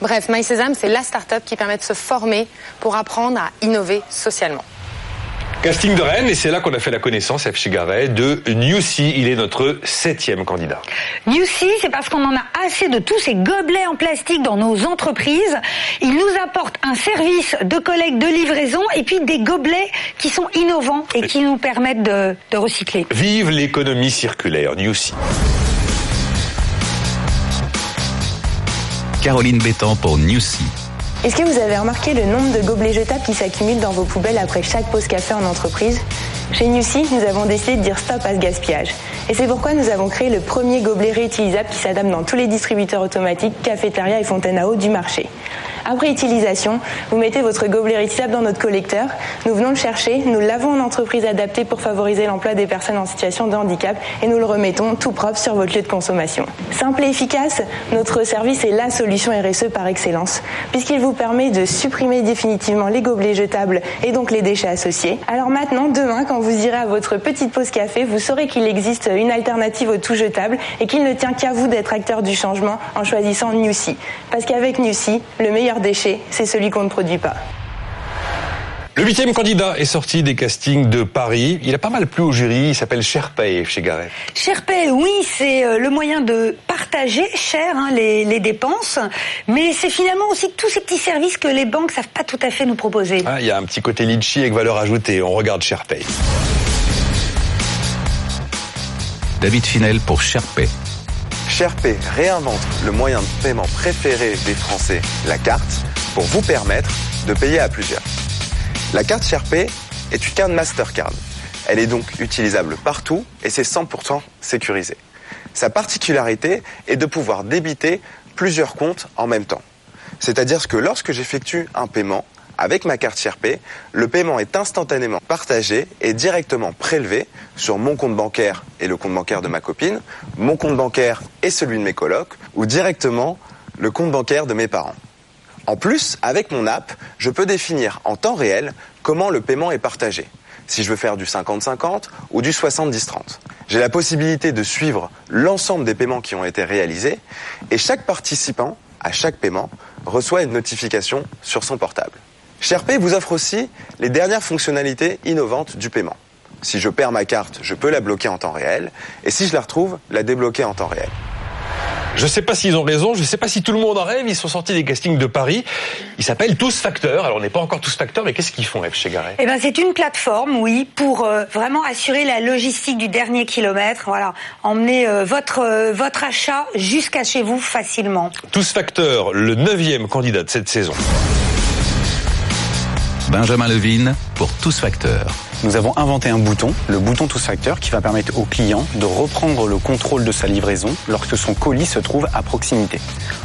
Bref, MySesame, c'est la start-up qui permet de se former pour apprendre à innover socialement. Casting de Rennes, et c'est là qu'on a fait la connaissance, F. Chigaret, de Newsy. Il est notre septième candidat. Newsy, c'est parce qu'on en a assez de tous ces gobelets en plastique dans nos entreprises. Il nous apporte un service de collecte de livraison et puis des gobelets qui sont innovants et qui nous permettent de, de recycler. Vive l'économie circulaire, Newsy. Caroline Bétan pour Newsy. Est-ce que vous avez remarqué le nombre de gobelets jetables qui s'accumulent dans vos poubelles après chaque pause café en entreprise? Chez Newsy, nous avons décidé de dire stop à ce gaspillage. Et c'est pourquoi nous avons créé le premier gobelet réutilisable qui s'adapte dans tous les distributeurs automatiques, cafétéria et fontaine à eau du marché. Après utilisation, vous mettez votre gobelet réutilisable dans notre collecteur. Nous venons le chercher, nous l'avons en entreprise adaptée pour favoriser l'emploi des personnes en situation de handicap et nous le remettons tout propre sur votre lieu de consommation. Simple et efficace, notre service est la solution RSE par excellence, puisqu'il vous permet de supprimer définitivement les gobelets jetables et donc les déchets associés. Alors maintenant, demain, quand vous irez à votre petite pause café, vous saurez qu'il existe une alternative au tout jetable et qu'il ne tient qu'à vous d'être acteur du changement en choisissant Newsy. Parce qu'avec Newsy, le meilleur déchet, c'est celui qu'on ne produit pas. Le huitième candidat est sorti des castings de Paris. Il a pas mal plu au jury. Il s'appelle Sherpay chez Gareth. Sherpay, oui, c'est euh, le moyen de partager cher hein, les, dépenses, mais c'est finalement aussi tous ces petits services que les banques savent pas tout à fait nous proposer. Ah, il y a un petit côté litchi avec valeur ajoutée. On regarde Sherpay. David Finel pour Sherpay. SharePay réinvente le moyen de paiement préféré des Français, la carte, pour vous permettre de payer à plusieurs. La carte SharePay est une carte Mastercard. Elle est donc utilisable partout et c'est 100% sécurisé. Sa particularité est de pouvoir débiter plusieurs comptes en même temps. C'est-à-dire que lorsque j'effectue un paiement, avec ma carte CRP, le paiement est instantanément partagé et directement prélevé sur mon compte bancaire et le compte bancaire de ma copine, mon compte bancaire et celui de mes colocs, ou directement le compte bancaire de mes parents. En plus, avec mon app, je peux définir en temps réel comment le paiement est partagé. Si je veux faire du 50-50 ou du 70-30. J'ai la possibilité de suivre l'ensemble des paiements qui ont été réalisés et chaque participant, à chaque paiement, reçoit une notification sur son portable. SharePay vous offre aussi les dernières fonctionnalités innovantes du paiement. Si je perds ma carte, je peux la bloquer en temps réel, et si je la retrouve, la débloquer en temps réel. Je sais pas s'ils ont raison, je sais pas si tout le monde en rêve, ils sont sortis des castings de Paris. Ils s'appellent Tous Facteurs. Alors on n'est pas encore Tous Facteurs, mais qu'est-ce qu'ils font, F. chez Garet Eh ben c'est une plateforme, oui, pour euh, vraiment assurer la logistique du dernier kilomètre. Voilà, emmener euh, votre euh, votre achat jusqu'à chez vous facilement. Tous Facteurs, le neuvième candidat de cette saison. Benjamin Levine pour Tous Facteurs. Nous avons inventé un bouton, le bouton Tous Facteurs, qui va permettre au client de reprendre le contrôle de sa livraison lorsque son colis se trouve à proximité.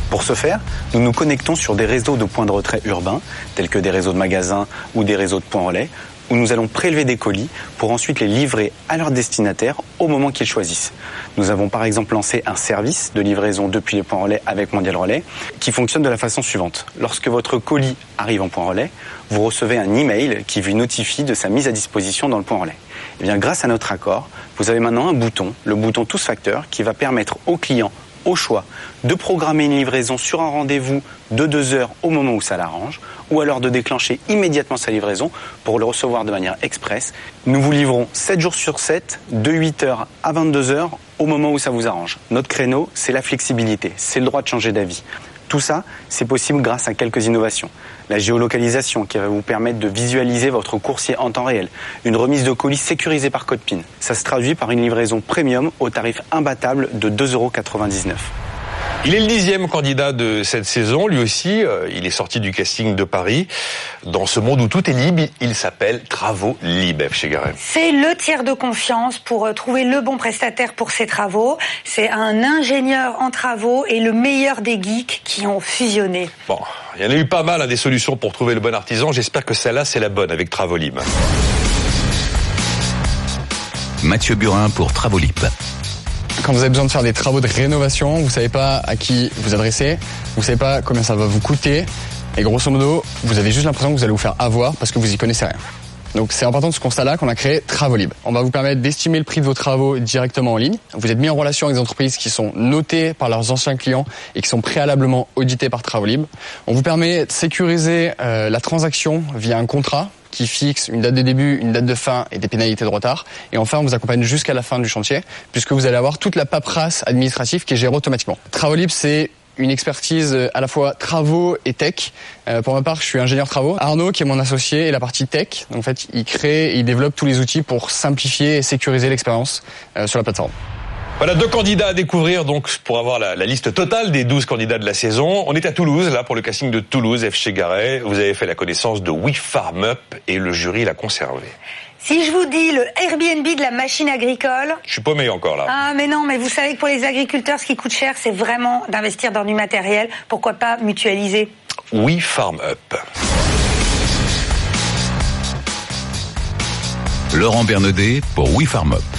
Pour ce faire, nous nous connectons sur des réseaux de points de retrait urbains, tels que des réseaux de magasins ou des réseaux de points relais, où nous allons prélever des colis pour ensuite les livrer à leur destinataire au moment qu'ils choisissent. Nous avons par exemple lancé un service de livraison depuis les points relais avec Mondial Relais qui fonctionne de la façon suivante. Lorsque votre colis arrive en point relais, vous recevez un email qui vous notifie de sa mise à disposition dans le point relais. Et bien, grâce à notre accord, vous avez maintenant un bouton, le bouton Tous Facteurs, qui va permettre au client au choix de programmer une livraison sur un rendez-vous de deux heures au moment où ça l'arrange, ou alors de déclencher immédiatement sa livraison pour le recevoir de manière express. Nous vous livrons 7 jours sur 7, de 8h à 22h, au moment où ça vous arrange. Notre créneau, c'est la flexibilité, c'est le droit de changer d'avis. Tout ça, c'est possible grâce à quelques innovations. La géolocalisation qui va vous permettre de visualiser votre coursier en temps réel. Une remise de colis sécurisée par code PIN. Ça se traduit par une livraison premium au tarif imbattable de 2,99 euros. Il est le dixième candidat de cette saison. Lui aussi, euh, il est sorti du casting de Paris. Dans ce monde où tout est libre, il s'appelle Travaux Libres chez. C'est le tiers de confiance pour euh, trouver le bon prestataire pour ses travaux. C'est un ingénieur en travaux et le meilleur des geeks qui ont fusionné. Bon, il y en a eu pas mal à hein, des solutions pour trouver le bon artisan. J'espère que celle-là, c'est la bonne avec Travaux Libres. Mathieu Burin pour Travaux Libres quand vous avez besoin de faire des travaux de rénovation, vous savez pas à qui vous adresser, vous savez pas combien ça va vous coûter, et grosso modo, vous avez juste l'impression que vous allez vous faire avoir parce que vous y connaissez rien. Donc c'est important de ce constat-là qu'on a créé Travolib. On va vous permettre d'estimer le prix de vos travaux directement en ligne. Vous êtes mis en relation avec des entreprises qui sont notées par leurs anciens clients et qui sont préalablement auditées par Travolib. On vous permet de sécuriser euh, la transaction via un contrat qui fixe une date de début, une date de fin et des pénalités de retard. Et enfin, on vous accompagne jusqu'à la fin du chantier, puisque vous allez avoir toute la paperasse administrative qui est gérée automatiquement. Travolib, c'est une expertise euh, à la fois travaux et tech. Euh, pour ma part, je suis ingénieur travaux. Arnaud, qui est mon associé, est la partie tech. Donc, en fait, il crée et il développe tous les outils pour simplifier et sécuriser l'expérience euh, sur la plateforme. Voilà deux candidats à découvrir donc pour avoir la, liste totale des 12 candidats de la saison. On est à Toulouse là pour le casting de Toulouse F chez Garet. Vous avez fait la connaissance de We Farm Up et le jury l'a conservé. Si je vous dis le Airbnb de la machine agricole. Je suis paumé encore là. Ah, mais non, mais vous savez que pour les agriculteurs, ce qui coûte cher, c'est vraiment d'investir dans du matériel. Pourquoi pas mutualiser? We Farm Up. Laurent Bernadet pour We Farm Up.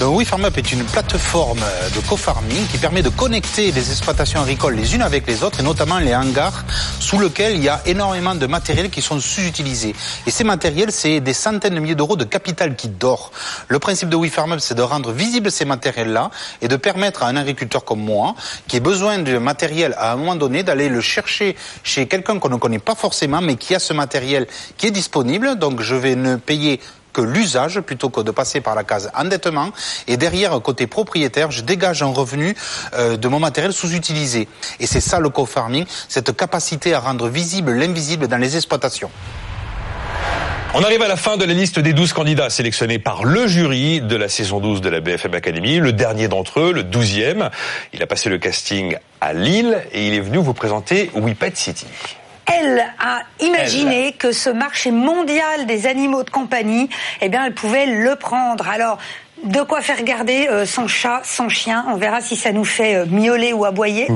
Donc WeFarmUp est une plateforme de co-farming qui permet de connecter les exploitations agricoles les unes avec les autres et notamment les hangars sous lesquels il y a énormément de matériel qui sont sous-utilisés. Et ces matériels, c'est des centaines de milliers d'euros de capital qui dort. Le principe de WeFarmUp, c'est de rendre visibles ces matériels-là et de permettre à un agriculteur comme moi, qui a besoin de matériel à un moment donné, d'aller le chercher chez quelqu'un qu'on ne connaît pas forcément, mais qui a ce matériel qui est disponible. Donc je vais ne payer que l'usage plutôt que de passer par la case endettement. Et derrière, côté propriétaire, je dégage un revenu euh, de mon matériel sous-utilisé. Et c'est ça le co-farming, cette capacité à rendre visible l'invisible dans les exploitations. On arrive à la fin de la liste des 12 candidats sélectionnés par le jury de la saison 12 de la BFM Academy. Le dernier d'entre eux, le 12e, il a passé le casting à Lille et il est venu vous présenter WePet City elle a imaginé que ce marché mondial des animaux de compagnie, eh bien, elle pouvait le prendre. Alors, de quoi faire garder euh, son chat, son chien? On verra si ça nous fait euh, miauler ou aboyer.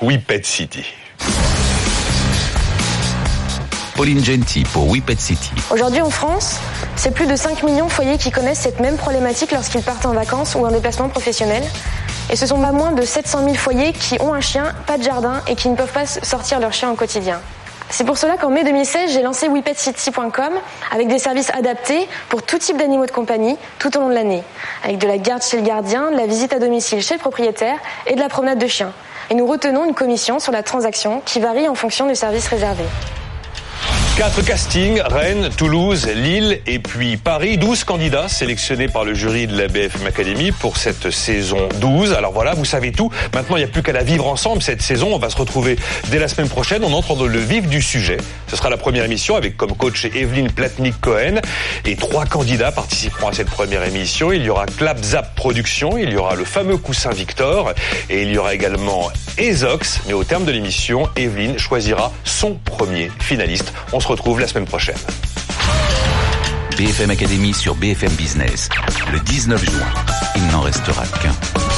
Oui, Pet City. Pauline Genti pour We Pet City. Aujourd'hui en France, c'est plus de 5 millions de foyers qui connaissent cette même problématique lorsqu'ils partent en vacances ou en déplacement professionnel. Et ce sont pas moins de 700 000 foyers qui ont un chien, pas de jardin et qui ne peuvent pas sortir leur chien au quotidien. C'est pour cela qu'en mai 2016, j'ai lancé WePetCity.com avec des services adaptés pour tout type d'animaux de compagnie tout au long de l'année. Avec de la garde chez le gardien, de la visite à domicile chez le propriétaire et de la promenade de chien. Et nous retenons une commission sur la transaction qui varie en fonction du service réservé. Quatre castings, Rennes, Toulouse, Lille et puis Paris. 12 candidats sélectionnés par le jury de la BFM Academy pour cette saison 12. Alors voilà, vous savez tout. Maintenant, il n'y a plus qu'à la vivre ensemble cette saison. On va se retrouver dès la semaine prochaine. On entre dans le vif du sujet. Ce sera la première émission avec comme coach Evelyne Platnik-Cohen. Et trois candidats participeront à cette première émission. Il y aura Clap Zap Production, il y aura le fameux Coussin Victor et il y aura également Ezox. Mais au terme de l'émission, Evelyne choisira son premier finaliste. Se retrouve la semaine prochaine. BFM Academy sur BFM Business. Le 19 juin, il n'en restera qu'un.